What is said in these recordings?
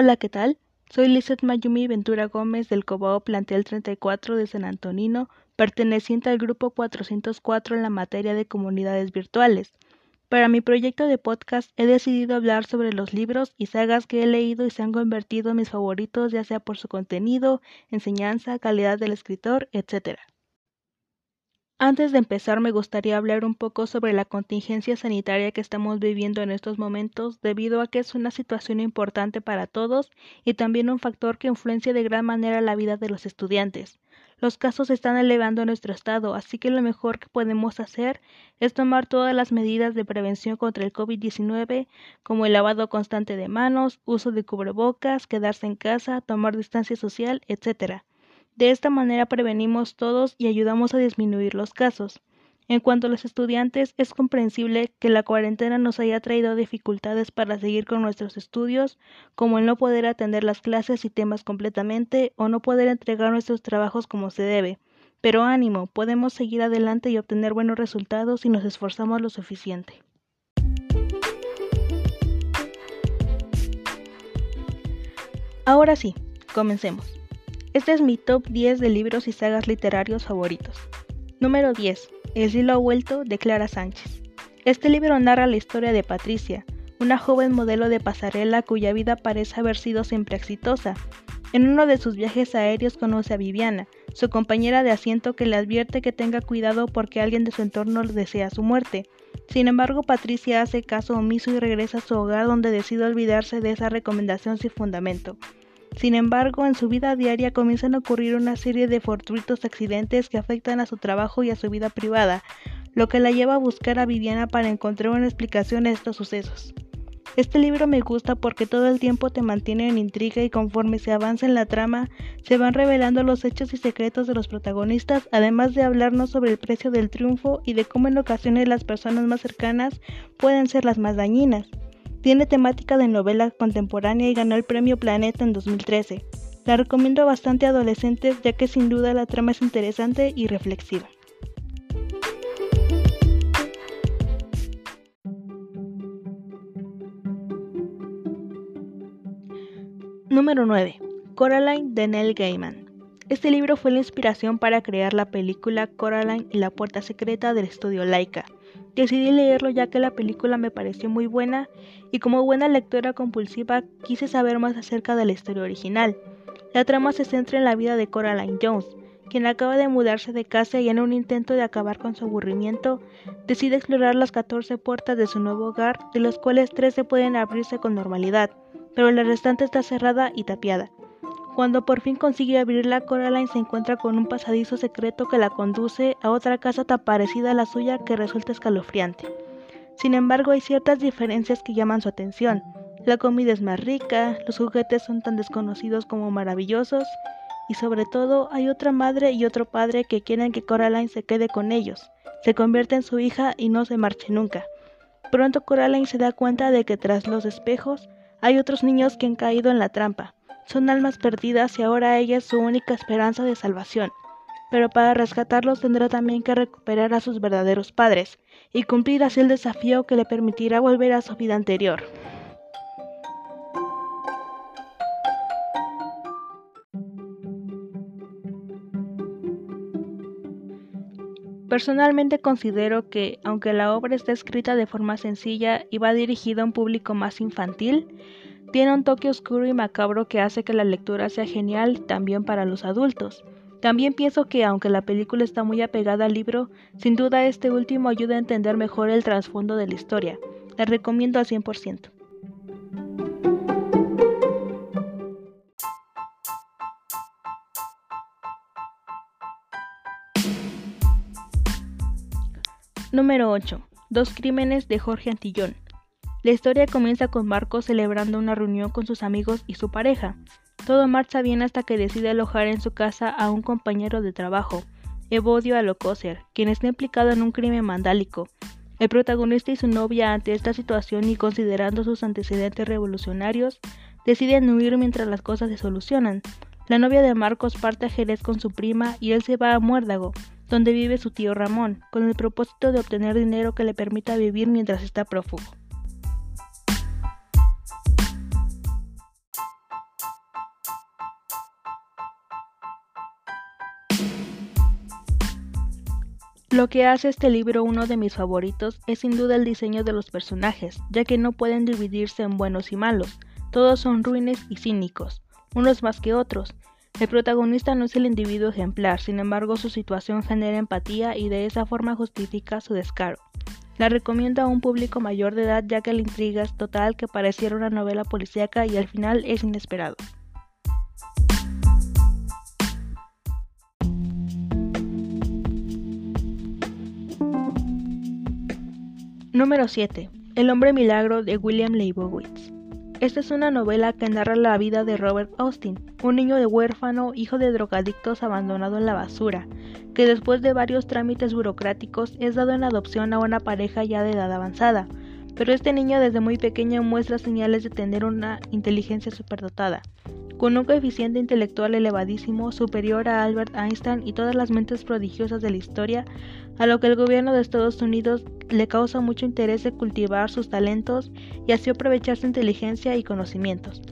Hola, ¿qué tal? Soy Lizeth Mayumi Ventura Gómez del Cobao Plantel 34 de San Antonino, perteneciente al grupo 404 en la materia de comunidades virtuales. Para mi proyecto de podcast he decidido hablar sobre los libros y sagas que he leído y se han convertido en mis favoritos ya sea por su contenido, enseñanza, calidad del escritor, etc. Antes de empezar me gustaría hablar un poco sobre la contingencia sanitaria que estamos viviendo en estos momentos debido a que es una situación importante para todos y también un factor que influencia de gran manera la vida de los estudiantes. Los casos están elevando nuestro estado, así que lo mejor que podemos hacer es tomar todas las medidas de prevención contra el COVID-19, como el lavado constante de manos, uso de cubrebocas, quedarse en casa, tomar distancia social, etc. De esta manera prevenimos todos y ayudamos a disminuir los casos. En cuanto a los estudiantes, es comprensible que la cuarentena nos haya traído dificultades para seguir con nuestros estudios, como el no poder atender las clases y temas completamente o no poder entregar nuestros trabajos como se debe. Pero ánimo, podemos seguir adelante y obtener buenos resultados si nos esforzamos lo suficiente. Ahora sí, comencemos. Este es mi top 10 de libros y sagas literarios favoritos. Número 10. El cielo ha vuelto de Clara Sánchez. Este libro narra la historia de Patricia, una joven modelo de pasarela cuya vida parece haber sido siempre exitosa. En uno de sus viajes aéreos conoce a Viviana, su compañera de asiento que le advierte que tenga cuidado porque alguien de su entorno desea su muerte. Sin embargo, Patricia hace caso omiso y regresa a su hogar donde decide olvidarse de esa recomendación sin fundamento. Sin embargo, en su vida diaria comienzan a ocurrir una serie de fortuitos accidentes que afectan a su trabajo y a su vida privada, lo que la lleva a buscar a Viviana para encontrar una explicación a estos sucesos. Este libro me gusta porque todo el tiempo te mantiene en intriga y conforme se avanza en la trama se van revelando los hechos y secretos de los protagonistas, además de hablarnos sobre el precio del triunfo y de cómo en ocasiones las personas más cercanas pueden ser las más dañinas. Tiene temática de novela contemporánea y ganó el premio Planeta en 2013. La recomiendo bastante a adolescentes ya que sin duda la trama es interesante y reflexiva. Número 9. Coraline de Neil Gaiman. Este libro fue la inspiración para crear la película Coraline y la puerta secreta del estudio Laika. Decidí leerlo ya que la película me pareció muy buena y como buena lectora compulsiva quise saber más acerca de la historia original. La trama se centra en la vida de Coraline Jones, quien acaba de mudarse de casa y en un intento de acabar con su aburrimiento, decide explorar las 14 puertas de su nuevo hogar, de las cuales 13 pueden abrirse con normalidad, pero la restante está cerrada y tapiada. Cuando por fin consigue abrirla, Coraline se encuentra con un pasadizo secreto que la conduce a otra casa tan parecida a la suya que resulta escalofriante. Sin embargo, hay ciertas diferencias que llaman su atención. La comida es más rica, los juguetes son tan desconocidos como maravillosos, y sobre todo hay otra madre y otro padre que quieren que Coraline se quede con ellos, se convierte en su hija y no se marche nunca. Pronto Coraline se da cuenta de que tras los espejos hay otros niños que han caído en la trampa, son almas perdidas y ahora ella es su única esperanza de salvación. Pero para rescatarlos tendrá también que recuperar a sus verdaderos padres y cumplir así el desafío que le permitirá volver a su vida anterior. Personalmente considero que, aunque la obra está escrita de forma sencilla y va dirigida a un público más infantil, tiene un toque oscuro y macabro que hace que la lectura sea genial también para los adultos. También pienso que aunque la película está muy apegada al libro, sin duda este último ayuda a entender mejor el trasfondo de la historia. La recomiendo al 100%. Número 8. Dos crímenes de Jorge Antillón. La historia comienza con Marcos celebrando una reunión con sus amigos y su pareja. Todo marcha bien hasta que decide alojar en su casa a un compañero de trabajo, Evodio Alocoser, quien está implicado en un crimen mandálico. El protagonista y su novia ante esta situación y considerando sus antecedentes revolucionarios, deciden huir mientras las cosas se solucionan. La novia de Marcos parte a Jerez con su prima y él se va a Muérdago, donde vive su tío Ramón, con el propósito de obtener dinero que le permita vivir mientras está prófugo. Lo que hace este libro uno de mis favoritos es sin duda el diseño de los personajes, ya que no pueden dividirse en buenos y malos, todos son ruines y cínicos, unos más que otros. El protagonista no es el individuo ejemplar, sin embargo su situación genera empatía y de esa forma justifica su descaro. La recomiendo a un público mayor de edad ya que la intriga es total que pareciera una novela policíaca y al final es inesperado. Número 7. El hombre milagro de William Leibowitz. Esta es una novela que narra la vida de Robert Austin, un niño de huérfano, hijo de drogadictos abandonado en la basura, que después de varios trámites burocráticos es dado en adopción a una pareja ya de edad avanzada. Pero este niño desde muy pequeño muestra señales de tener una inteligencia superdotada con un coeficiente intelectual elevadísimo, superior a Albert Einstein y todas las mentes prodigiosas de la historia, a lo que el gobierno de Estados Unidos le causa mucho interés de cultivar sus talentos y así aprovechar su inteligencia y conocimientos.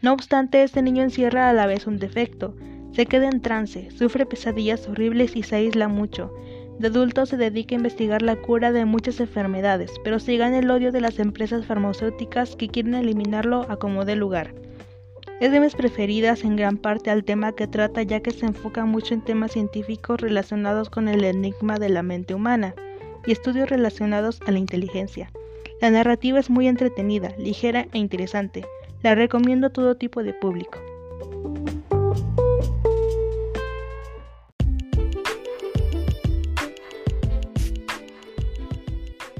No obstante, este niño encierra a la vez un defecto, se queda en trance, sufre pesadillas horribles y se aísla mucho. De adulto se dedica a investigar la cura de muchas enfermedades, pero se gana el odio de las empresas farmacéuticas que quieren eliminarlo a como dé lugar. Es de mis preferidas en gran parte al tema que trata ya que se enfoca mucho en temas científicos relacionados con el enigma de la mente humana y estudios relacionados a la inteligencia. La narrativa es muy entretenida, ligera e interesante. La recomiendo a todo tipo de público.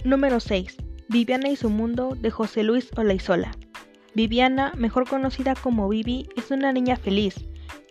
Número 6. Viviana y su mundo de José Luis Olaizola. Viviana, mejor conocida como Vivi, es una niña feliz.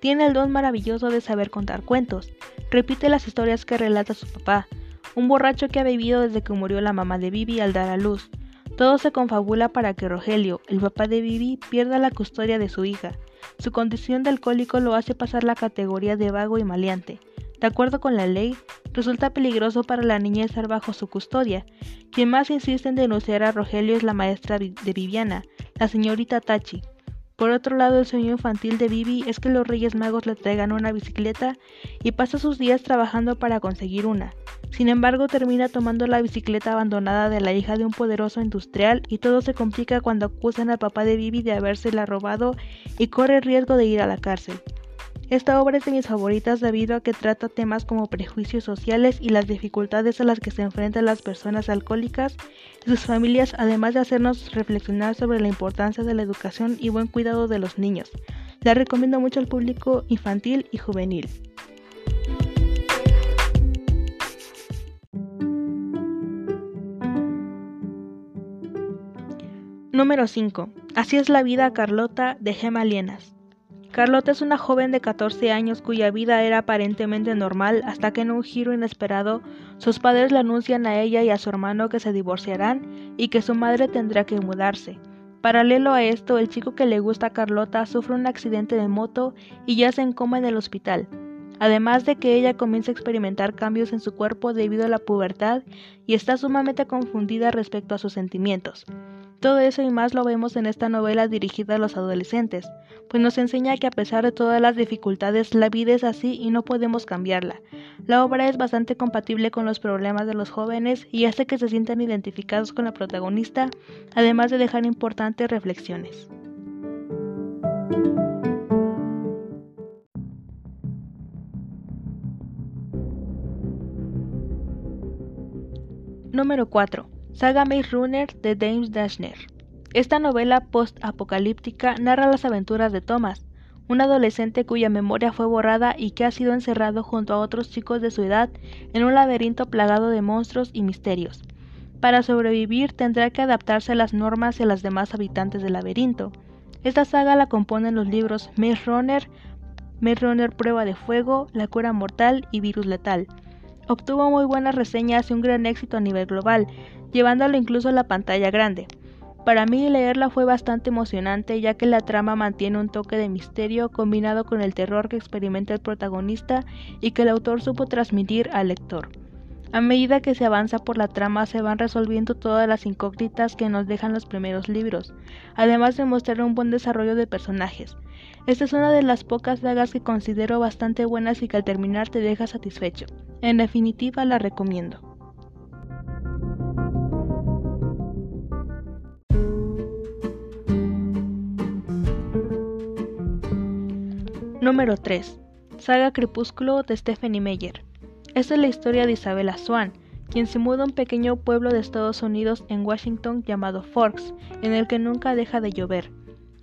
Tiene el don maravilloso de saber contar cuentos. Repite las historias que relata su papá, un borracho que ha vivido desde que murió la mamá de Vivi al dar a luz. Todo se confabula para que Rogelio, el papá de Vivi, pierda la custodia de su hija. Su condición de alcohólico lo hace pasar la categoría de vago y maleante. De acuerdo con la ley, resulta peligroso para la niña estar bajo su custodia. Quien más insiste en denunciar a Rogelio es la maestra de Viviana, la señorita Tachi. Por otro lado, el sueño infantil de Vivi es que los Reyes Magos le traigan una bicicleta y pasa sus días trabajando para conseguir una. Sin embargo, termina tomando la bicicleta abandonada de la hija de un poderoso industrial y todo se complica cuando acusan al papá de Vivi de habérsela robado y corre el riesgo de ir a la cárcel. Esta obra es de mis favoritas debido a que trata temas como prejuicios sociales y las dificultades a las que se enfrentan las personas alcohólicas y sus familias, además de hacernos reflexionar sobre la importancia de la educación y buen cuidado de los niños. La recomiendo mucho al público infantil y juvenil. Número 5. Así es la vida Carlota de Gema Lienas. Carlota es una joven de 14 años cuya vida era aparentemente normal hasta que en un giro inesperado sus padres le anuncian a ella y a su hermano que se divorciarán y que su madre tendrá que mudarse. Paralelo a esto, el chico que le gusta a Carlota sufre un accidente de moto y ya se encoma en el hospital. Además de que ella comienza a experimentar cambios en su cuerpo debido a la pubertad y está sumamente confundida respecto a sus sentimientos. Todo eso y más lo vemos en esta novela dirigida a los adolescentes, pues nos enseña que a pesar de todas las dificultades la vida es así y no podemos cambiarla. La obra es bastante compatible con los problemas de los jóvenes y hace que se sientan identificados con la protagonista, además de dejar importantes reflexiones. Número 4. Saga Maze Runner de James Dashner. Esta novela post-apocalíptica narra las aventuras de Thomas, un adolescente cuya memoria fue borrada y que ha sido encerrado junto a otros chicos de su edad en un laberinto plagado de monstruos y misterios. Para sobrevivir tendrá que adaptarse a las normas a las demás habitantes del laberinto. Esta saga la componen los libros Maze Runner, Maze Prueba de Fuego, La Cura Mortal y Virus Letal. Obtuvo muy buenas reseñas y un gran éxito a nivel global, llevándolo incluso a la pantalla grande. Para mí leerla fue bastante emocionante ya que la trama mantiene un toque de misterio combinado con el terror que experimenta el protagonista y que el autor supo transmitir al lector. A medida que se avanza por la trama se van resolviendo todas las incógnitas que nos dejan los primeros libros, además de mostrar un buen desarrollo de personajes. Esta es una de las pocas sagas que considero bastante buenas y que al terminar te deja satisfecho. En definitiva la recomiendo. Número 3. Saga Crepúsculo de Stephanie Meyer. Esta es la historia de Isabella Swan, quien se muda a un pequeño pueblo de Estados Unidos en Washington llamado Forks, en el que nunca deja de llover.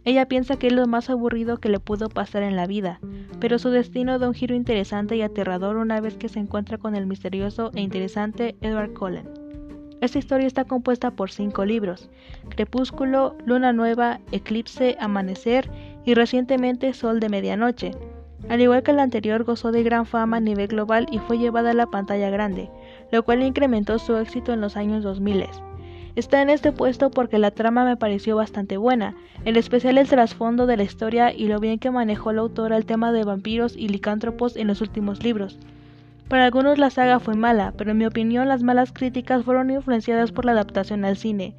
Ella piensa que es lo más aburrido que le pudo pasar en la vida, pero su destino da un giro interesante y aterrador una vez que se encuentra con el misterioso e interesante Edward Cullen. Esta historia está compuesta por cinco libros, Crepúsculo, Luna Nueva, Eclipse, Amanecer y recientemente Sol de Medianoche. Al igual que la anterior, gozó de gran fama a nivel global y fue llevada a la pantalla grande, lo cual incrementó su éxito en los años 2000. Está en este puesto porque la trama me pareció bastante buena, en especial el trasfondo de la historia y lo bien que manejó la autora el tema de vampiros y licántropos en los últimos libros. Para algunos la saga fue mala, pero en mi opinión las malas críticas fueron influenciadas por la adaptación al cine.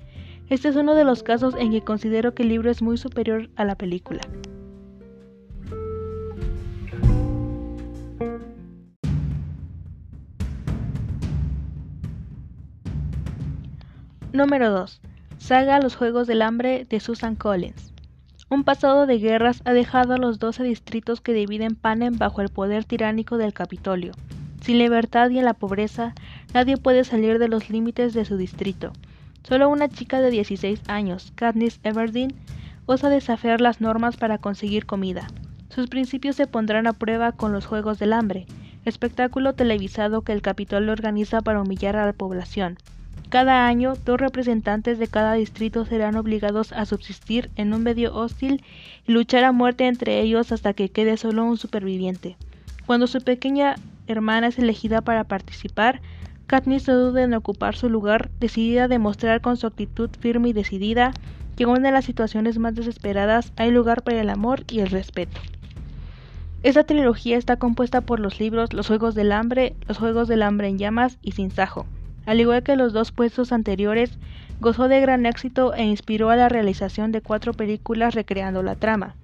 Este es uno de los casos en que considero que el libro es muy superior a la película. Número 2. Saga Los Juegos del Hambre de Susan Collins. Un pasado de guerras ha dejado a los 12 distritos que dividen Panem bajo el poder tiránico del Capitolio. Sin libertad y en la pobreza, nadie puede salir de los límites de su distrito. Solo una chica de 16 años, Katniss Everdeen, osa desafiar las normas para conseguir comida. Sus principios se pondrán a prueba con los Juegos del Hambre, espectáculo televisado que el Capitolio organiza para humillar a la población. Cada año, dos representantes de cada distrito serán obligados a subsistir en un medio hostil y luchar a muerte entre ellos hasta que quede solo un superviviente. Cuando su pequeña hermana es elegida para participar, Katniss no duda en ocupar su lugar, decidida a demostrar con su actitud firme y decidida que en las situaciones más desesperadas hay lugar para el amor y el respeto. Esta trilogía está compuesta por los libros Los Juegos del Hambre, Los Juegos del Hambre en Llamas y Sin Sajo. Al igual que los dos puestos anteriores, gozó de gran éxito e inspiró a la realización de cuatro películas recreando la trama.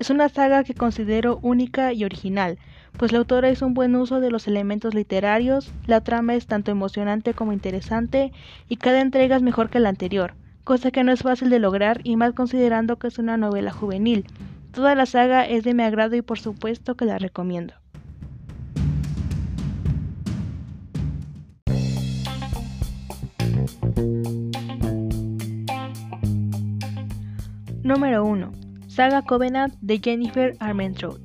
Es una saga que considero única y original, pues la autora hizo un buen uso de los elementos literarios, la trama es tanto emocionante como interesante y cada entrega es mejor que la anterior, cosa que no es fácil de lograr y más considerando que es una novela juvenil. Toda la saga es de mi agrado y por supuesto que la recomiendo. Número 1. Saga Covenant de Jennifer Armentrout.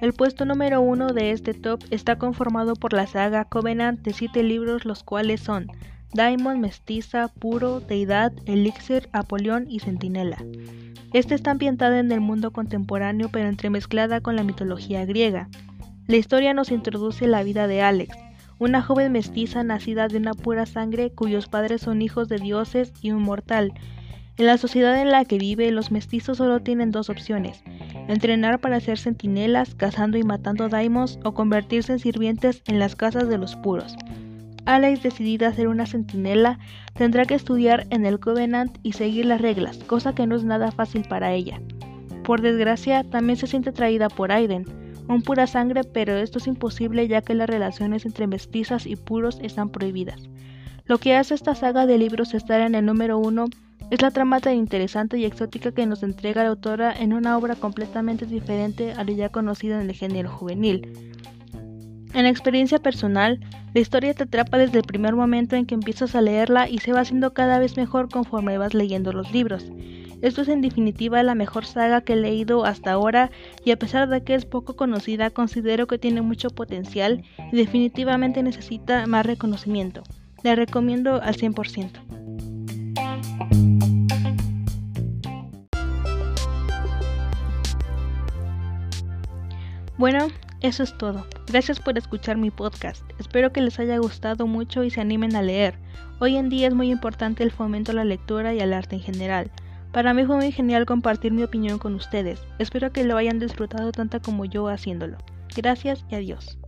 El puesto número 1 de este top está conformado por la saga Covenant de 7 libros los cuales son Diamond, Mestiza, Puro, Deidad, Elixir, Apolión y Centinela. Esta está ambientada en el mundo contemporáneo pero entremezclada con la mitología griega. La historia nos introduce la vida de Alex, una joven mestiza nacida de una pura sangre cuyos padres son hijos de dioses y un mortal, en la sociedad en la que vive, los mestizos solo tienen dos opciones, entrenar para ser centinelas, cazando y matando daimos, o convertirse en sirvientes en las casas de los puros. Alex, decidida a ser una centinela, tendrá que estudiar en el Covenant y seguir las reglas, cosa que no es nada fácil para ella. Por desgracia, también se siente atraída por Aiden, un pura sangre, pero esto es imposible ya que las relaciones entre mestizas y puros están prohibidas. Lo que hace esta saga de libros estar en el número uno es la trama tan interesante y exótica que nos entrega la autora en una obra completamente diferente a lo ya conocido en el género juvenil. En experiencia personal, la historia te atrapa desde el primer momento en que empiezas a leerla y se va haciendo cada vez mejor conforme vas leyendo los libros. Esto es en definitiva la mejor saga que he leído hasta ahora y a pesar de que es poco conocida considero que tiene mucho potencial y definitivamente necesita más reconocimiento. La recomiendo al 100%. Bueno, eso es todo. Gracias por escuchar mi podcast. Espero que les haya gustado mucho y se animen a leer. Hoy en día es muy importante el fomento a la lectura y al arte en general. Para mí fue muy genial compartir mi opinión con ustedes. Espero que lo hayan disfrutado tanto como yo haciéndolo. Gracias y adiós.